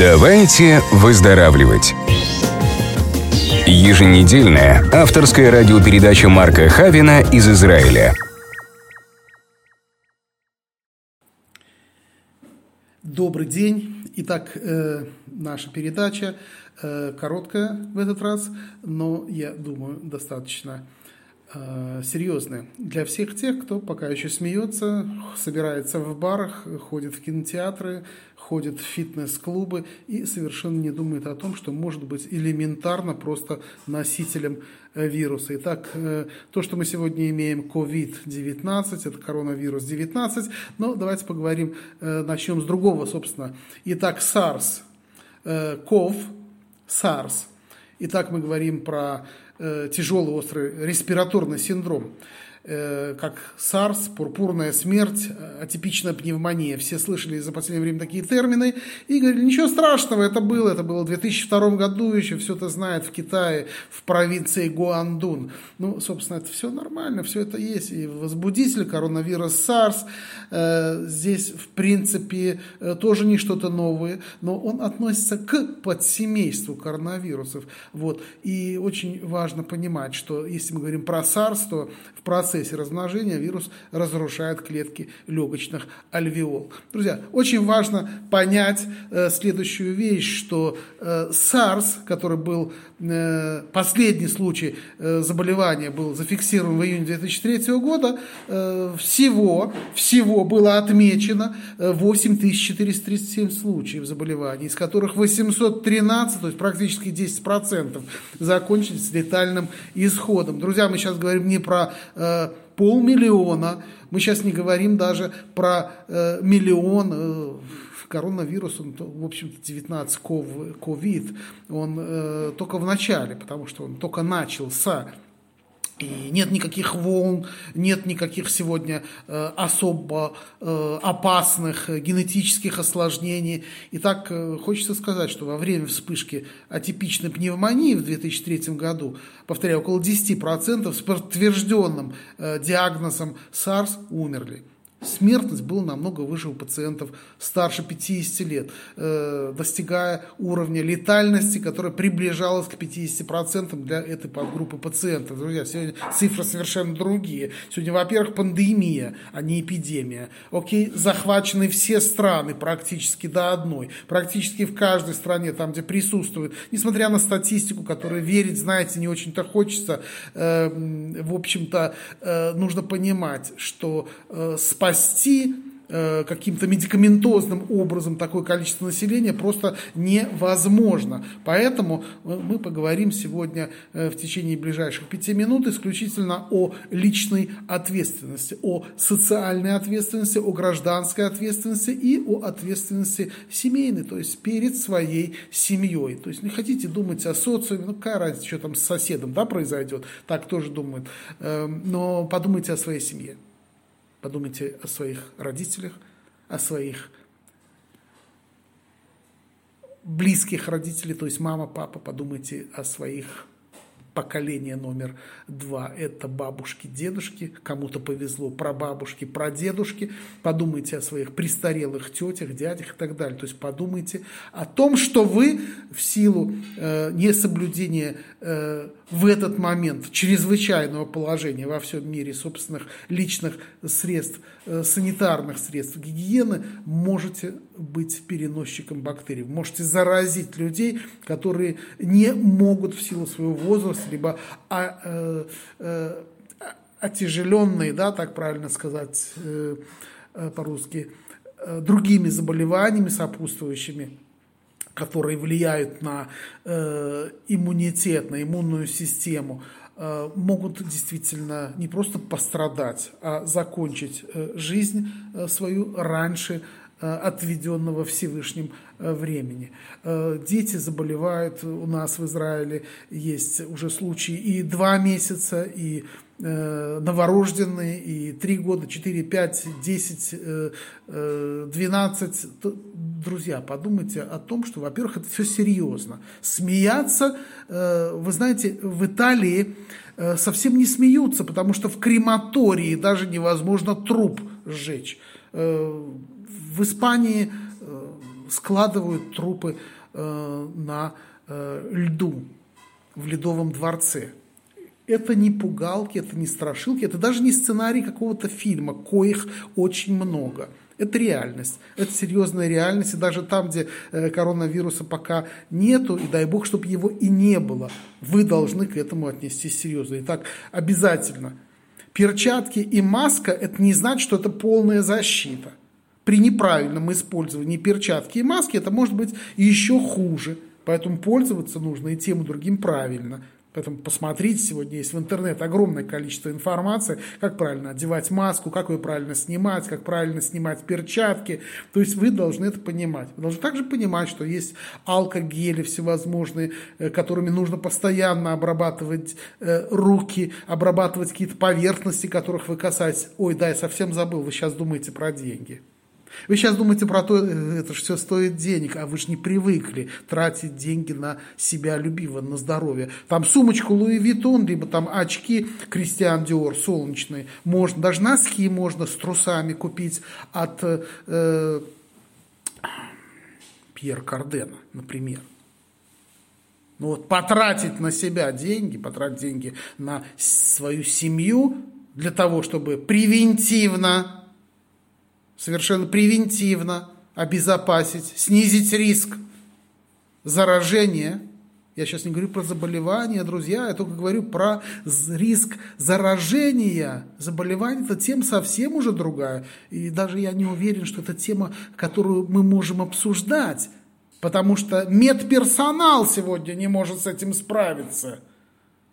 Давайте выздоравливать. Еженедельная авторская радиопередача Марка Хавина из Израиля. Добрый день. Итак, э, наша передача э, короткая в этот раз, но, я думаю, достаточно э, серьезная для всех тех, кто пока еще смеется, собирается в барах, ходит в кинотеатры, ходит в фитнес-клубы и совершенно не думает о том, что может быть элементарно просто носителем э, вируса. Итак, э, то, что мы сегодня имеем COVID-19, это коронавирус 19, но давайте поговорим, э, начнем с другого, собственно. Итак, SARS, CoV, SARS. Итак, мы говорим про тяжелый острый респираторный синдром. Э, как SARS, пурпурная смерть, э, атипичная пневмония. Все слышали за последнее время такие термины и говорили, ничего страшного, это было, это было в 2002 году, еще все это знает в Китае, в провинции Гуандун. Ну, собственно, это все нормально, все это есть. И возбудитель, коронавирус SARS, э, здесь, в принципе, тоже не что-то новое, но он относится к подсемейству коронавирусов. Вот. И очень важно понимать, что если мы говорим про SARS, то в процессе процессе размножения вирус разрушает клетки легочных альвеол. Друзья, очень важно понять э, следующую вещь, что э, SARS, который был последний случай э, заболевания, был зафиксирован в июне 2003 года, э, всего, всего было отмечено 8437 э, случаев заболеваний, из которых 813, то есть практически 10%, закончились летальным исходом. Друзья, мы сейчас говорим не про э, полмиллиона. Мы сейчас не говорим даже про э, миллион. Коронавирус, он, в общем-то, 19 ковид, он э, только в начале, потому что он только начался. И нет никаких волн, нет никаких сегодня э, особо э, опасных э, генетических осложнений. И так э, хочется сказать, что во время вспышки атипичной пневмонии в 2003 году, повторяю, около 10% с подтвержденным э, диагнозом SARS умерли смертность была намного выше у пациентов старше 50 лет, э, достигая уровня летальности, которая приближалась к 50% для этой подгруппы пациентов. Друзья, сегодня цифры совершенно другие. Сегодня, во-первых, пандемия, а не эпидемия. Окей, захвачены все страны практически до одной. Практически в каждой стране, там, где присутствует, несмотря на статистику, которой верить, знаете, не очень-то хочется, э, в общем-то, э, нужно понимать, что спасение спасти э, каким-то медикаментозным образом такое количество населения просто невозможно. Поэтому мы поговорим сегодня э, в течение ближайших пяти минут исключительно о личной ответственности, о социальной ответственности, о гражданской ответственности и о ответственности семейной, то есть перед своей семьей. То есть не хотите думать о социуме, ну какая разница, что там с соседом да, произойдет, так тоже думают, эм, но подумайте о своей семье. Подумайте о своих родителях, о своих близких родителей, то есть мама, папа, подумайте о своих поколение номер два – это бабушки, дедушки, кому-то повезло, про бабушки, про дедушки. Подумайте о своих престарелых тетях, дядях и так далее. То есть подумайте о том, что вы в силу э, несоблюдения э, в этот момент чрезвычайного положения во всем мире собственных личных средств, э, санитарных средств гигиены можете быть переносчиком бактерий. Можете заразить людей, которые не могут в силу своего возраста, либо а, э, э, отяжеленные, да, так правильно сказать э, э, по-русски, э, другими заболеваниями сопутствующими, которые влияют на э, иммунитет, на иммунную систему, э, могут действительно не просто пострадать, а закончить э, жизнь э, свою раньше отведенного Всевышним э, времени. Э, дети заболевают у нас в Израиле, есть уже случаи и два месяца, и новорожденные, и три года, четыре, пять, десять, двенадцать. Друзья, подумайте о том, что, во-первых, это все серьезно. Смеяться, вы знаете, в Италии совсем не смеются, потому что в крематории даже невозможно труп сжечь в Испании, э, складывают трупы э, на э, льду в Ледовом дворце. Это не пугалки, это не страшилки, это даже не сценарий какого-то фильма, коих очень много. Это реальность, это серьезная реальность, и даже там, где э, коронавируса пока нету, и дай бог, чтобы его и не было, вы должны к этому отнестись серьезно. Итак, обязательно. Перчатки и маска – это не значит, что это полная защита. При неправильном использовании перчатки и маски это может быть еще хуже. Поэтому пользоваться нужно и тем, и другим правильно. Поэтому посмотрите, сегодня есть в интернет огромное количество информации, как правильно одевать маску, как ее правильно снимать, как правильно снимать перчатки. То есть вы должны это понимать. Вы должны также понимать, что есть алкогели всевозможные, э, которыми нужно постоянно обрабатывать э, руки, обрабатывать какие-то поверхности, которых вы касаетесь. Ой, да, я совсем забыл, вы сейчас думаете про деньги. Вы сейчас думаете про то, э, это же все стоит денег, а вы же не привыкли тратить деньги на себя любимого, на здоровье. Там сумочку Луи Виттон, либо там очки Кристиан Диор солнечные. Можно, даже носки можно с трусами купить от э, Пьер Кардена, например. Ну вот потратить на себя деньги, потратить деньги на свою семью для того, чтобы превентивно совершенно превентивно обезопасить, снизить риск заражения. Я сейчас не говорю про заболевания, друзья, я только говорю про риск заражения. Заболевание – это тема совсем уже другая. И даже я не уверен, что это тема, которую мы можем обсуждать. Потому что медперсонал сегодня не может с этим справиться.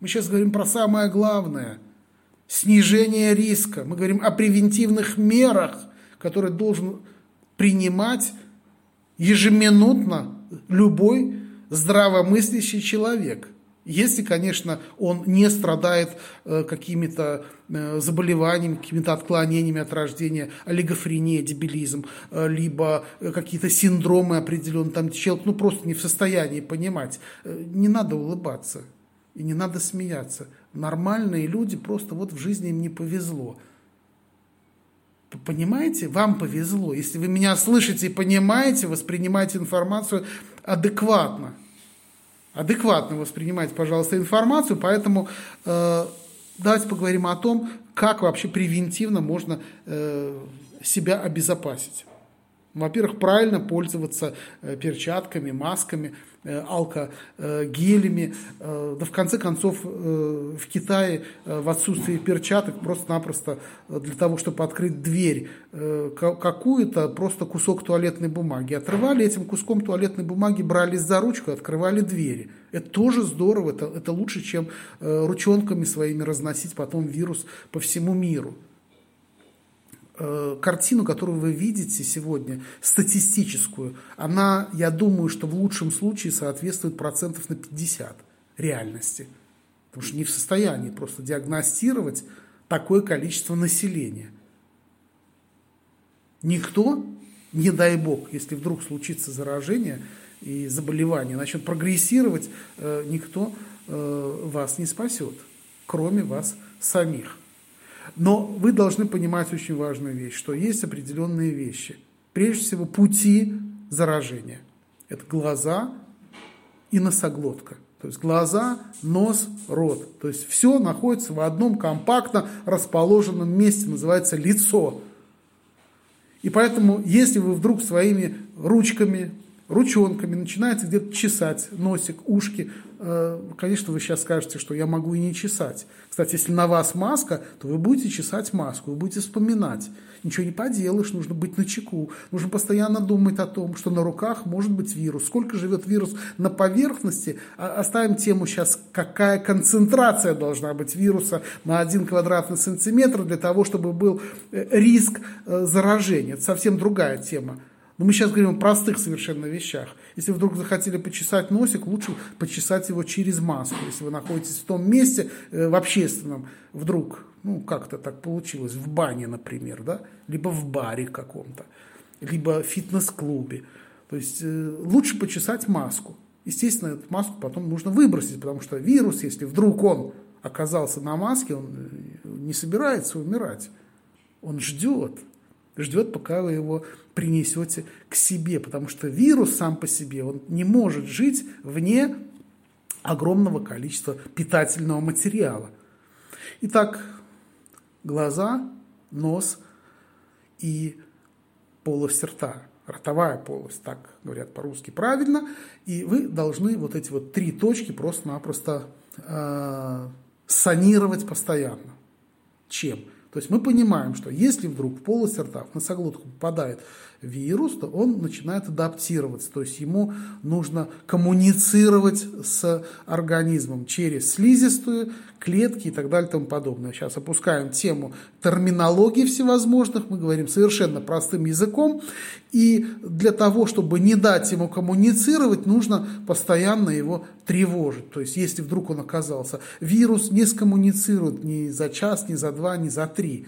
Мы сейчас говорим про самое главное – снижение риска. Мы говорим о превентивных мерах – который должен принимать ежеминутно любой здравомыслящий человек. Если, конечно, он не страдает э, какими-то э, заболеваниями, какими-то отклонениями от рождения, олигофрения, дебилизм, э, либо какие-то синдромы определенные, там человек ну, просто не в состоянии понимать. Не надо улыбаться и не надо смеяться. Нормальные люди просто вот в жизни им не повезло. Понимаете, вам повезло. Если вы меня слышите и понимаете, воспринимаете информацию адекватно. Адекватно воспринимайте, пожалуйста, информацию. Поэтому э, давайте поговорим о том, как вообще превентивно можно э, себя обезопасить. Во-первых, правильно пользоваться э, перчатками, масками, э, алкогелями. Э, да в конце концов, в Китае в отсутствии перчаток просто-напросто для того, чтобы открыть дверь какую-то, просто кусок туалетной бумаги. Отрывали этим куском туалетной бумаги, брались за ручку, открывали двери. Это тоже здорово, это, это лучше, чем ручонками своими разносить потом вирус по всему миру. Э, картину, которую вы видите сегодня, статистическую, она, я думаю, что в лучшем случае соответствует процентов на 50 реальности. Потому что не в состоянии просто диагностировать такое количество населения. Никто, не дай бог, если вдруг случится заражение и заболевание начнет прогрессировать, э, никто э, вас не спасет, кроме вас самих. Но вы должны понимать очень важную вещь, что есть определенные вещи. Прежде всего, пути заражения. Это глаза и носоглотка. То есть глаза, нос, рот. То есть все находится в одном компактно расположенном месте, называется лицо. И поэтому, если вы вдруг своими ручками, ручонками начинаете где-то чесать носик, ушки, э, конечно, вы сейчас скажете, что я могу и не чесать. Кстати, если на вас маска, то вы будете чесать маску, вы будете вспоминать. Ничего не поделаешь, нужно быть на чеку. Нужно постоянно думать о том, что на руках может быть вирус. Сколько живет вирус на поверхности? А, оставим тему сейчас, какая концентрация должна быть вируса на один квадратный сантиметр для того, чтобы был э, риск э, заражения. Это совсем другая тема. Но мы сейчас говорим о простых совершенно вещах. Если вдруг захотели почесать носик, лучше почесать его через маску. Если вы находитесь в том месте, э, в общественном, вдруг, ну, как-то так получилось, в бане, например, да, либо в баре каком-то, либо в фитнес-клубе. То есть э, лучше почесать маску. Естественно, эту маску потом нужно выбросить, потому что вирус, если вдруг он оказался на маске, он э, не собирается умирать. Он ждет, ждет, пока вы его принесете к себе, потому что вирус сам по себе, он не может жить вне огромного количества питательного материала. Итак, глаза, нос и полость рта, ротовая полость, так говорят по-русски правильно, и вы должны вот эти вот три точки просто-напросто э, санировать постоянно. Чем? То есть мы понимаем, что если вдруг в полость рта, в носоглотку попадает вирус, то он начинает адаптироваться. То есть ему нужно коммуницировать с организмом через слизистую, клетки и так далее и тому подобное. Сейчас опускаем тему терминологии всевозможных, мы говорим совершенно простым языком, и для того, чтобы не дать ему коммуницировать, нужно постоянно его тревожить. То есть, если вдруг он оказался, вирус не скоммуницирует ни за час, ни за два, ни за три.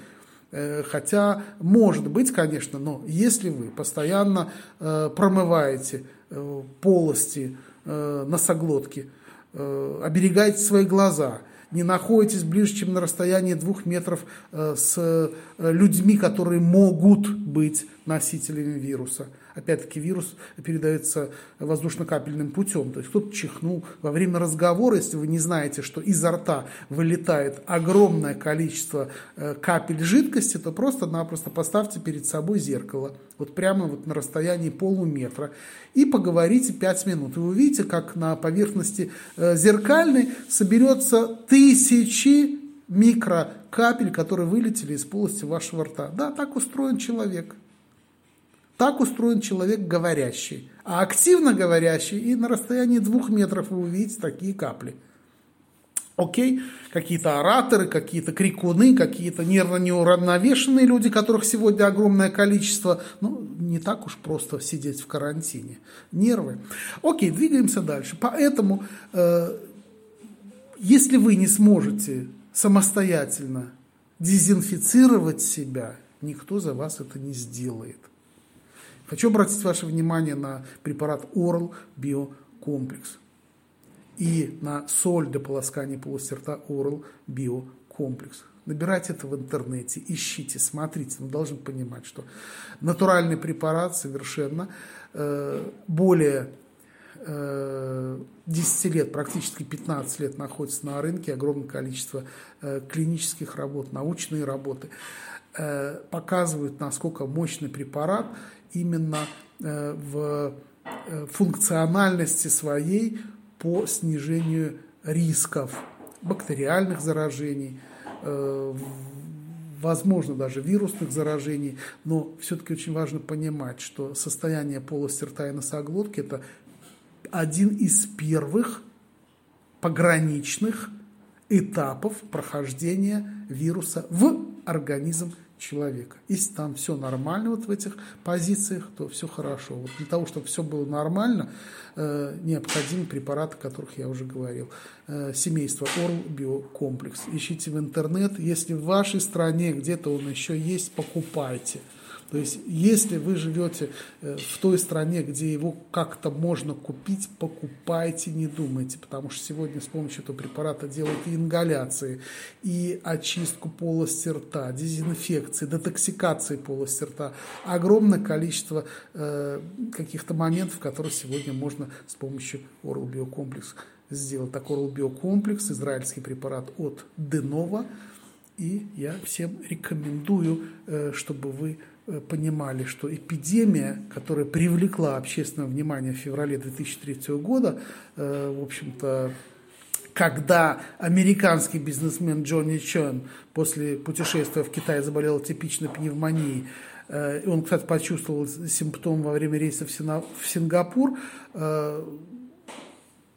Э, хотя, может быть, конечно, но если вы постоянно э, промываете э, полости носоглотки, оберегаете свои глаза, не находитесь ближе, чем на расстоянии двух метров с людьми, которые могут быть носителями вируса – Опять-таки вирус передается воздушно-капельным путем. То есть кто-то чихнул во время разговора, если вы не знаете, что изо рта вылетает огромное количество э, капель жидкости, то просто-напросто поставьте перед собой зеркало, вот прямо вот на расстоянии полуметра, и поговорите 5 минут. И вы увидите, как на поверхности э, зеркальной соберется тысячи микрокапель, которые вылетели из полости вашего рта. Да, так устроен человек. Так устроен человек говорящий. А активно говорящий и на расстоянии двух метров вы увидите такие капли. Окей, какие-то ораторы, какие-то крикуны, какие-то нервно неуравновешенные люди, которых сегодня огромное количество. Ну, не так уж просто сидеть в карантине. Нервы. Окей, двигаемся дальше. Поэтому, э, если вы не сможете самостоятельно дезинфицировать себя, никто за вас это не сделает. Хочу обратить ваше внимание на препарат Oral Биокомплекс и на соль для полоскания полости рта Oral Биокомплекс. Набирайте это в интернете, ищите, смотрите. Вы должны понимать, что натуральный препарат совершенно э, более 10 э, лет, практически 15 лет находится на рынке, огромное количество э, клинических работ, научные работы э, показывают, насколько мощный препарат именно э, в э, функциональности своей по снижению рисков бактериальных заражений, э, возможно, даже вирусных заражений, но все-таки очень важно понимать, что состояние полости рта и носоглотки – это один из первых пограничных этапов прохождения вируса в организм человека. Если там все нормально вот в этих позициях, то все хорошо. Вот для того, чтобы все было нормально, э, необходимы препараты, о которых я уже говорил. Э, семейство Орл Биокомплекс. Ищите в интернет. Если в вашей стране где-то он еще есть, покупайте. То есть, если вы живете э, в той стране, где его как-то можно купить, покупайте, не думайте, потому что сегодня с помощью этого препарата делают и ингаляции, и очистку полости рта, дезинфекции, детоксикации полости рта. Огромное количество э, каких-то моментов, которые сегодня можно с помощью Oral Biocomплекс сделать. Так, Oral Biocomплекс, израильский препарат от Денова, и я всем рекомендую, э, чтобы вы понимали, что эпидемия, которая привлекла общественное внимание в феврале 2003 года, э, в общем-то, когда американский бизнесмен Джонни Чон после путешествия в Китай заболел типичной пневмонией, э, он, кстати, почувствовал симптом во время рейса в Сингапур,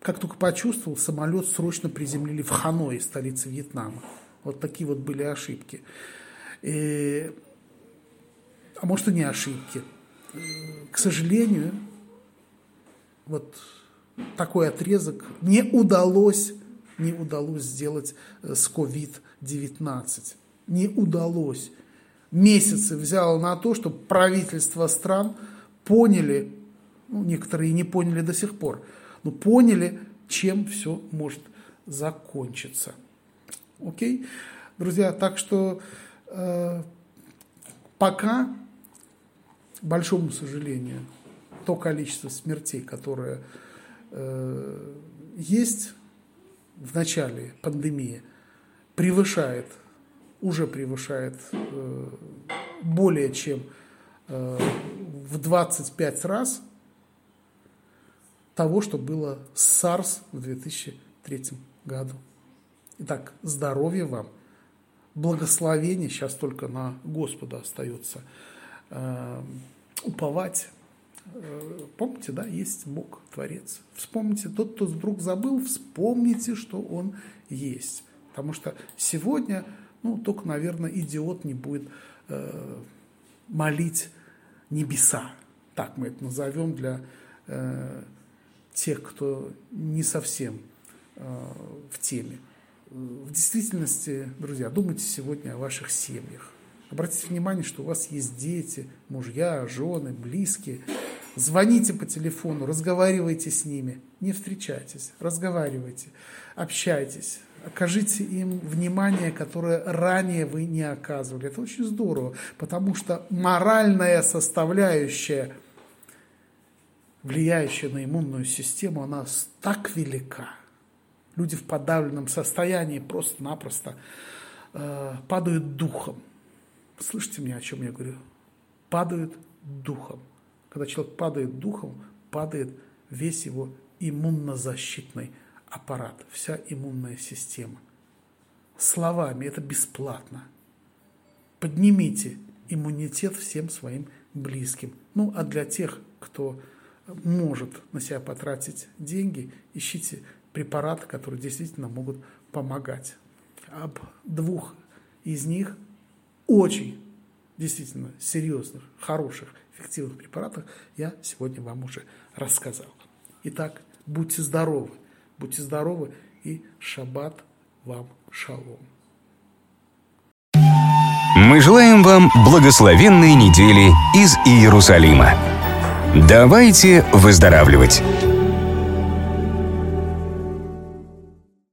как только почувствовал, самолет срочно приземлили в Ханой, столице Вьетнама. Вот такие вот были ошибки. И а может и не ошибки. К сожалению, вот такой отрезок не удалось, не удалось сделать э, с COVID-19. Не удалось. Месяцы взяло на то, чтобы правительства стран поняли, ну, некоторые не поняли до сих пор, но поняли, чем все может закончиться. Окей? Друзья, так что э, пока большому сожалению, то количество смертей, которое э, есть в начале пандемии, превышает, уже превышает э, более чем э, в 25 раз того, что было с SARS в 2003 году. Итак, здоровья вам, благословение, сейчас только на Господа остается уповать. Э, помните, да, есть Бог, Творец. Вспомните, тот, кто вдруг забыл, вспомните, что Он есть. Потому что сегодня, ну, только, наверное, идиот не будет э, молить небеса. Так мы это назовем для э, тех, кто не совсем э, в теме. В действительности, друзья, думайте сегодня о ваших семьях. Обратите внимание, что у вас есть дети, мужья, жены, близкие. Звоните по телефону, разговаривайте с ними, не встречайтесь, разговаривайте, общайтесь, окажите им внимание, которое ранее вы не оказывали. Это очень здорово, потому что моральная составляющая, влияющая на иммунную систему, она так велика – Люди в подавленном состоянии просто-напросто э, падают духом. Слышите меня, о чем я говорю? Падают духом. Когда человек падает духом, падает весь его иммунозащитный аппарат, вся иммунная система. Словами это бесплатно. Поднимите иммунитет всем своим близким. Ну, а для тех, кто может на себя потратить деньги, ищите препараты, которые действительно могут помогать. Об двух из них очень действительно серьезных, хороших, эффективных препаратах я сегодня вам уже рассказал. Итак, будьте здоровы, будьте здоровы и шаббат вам шалом. Мы желаем вам благословенной недели из Иерусалима. Давайте выздоравливать!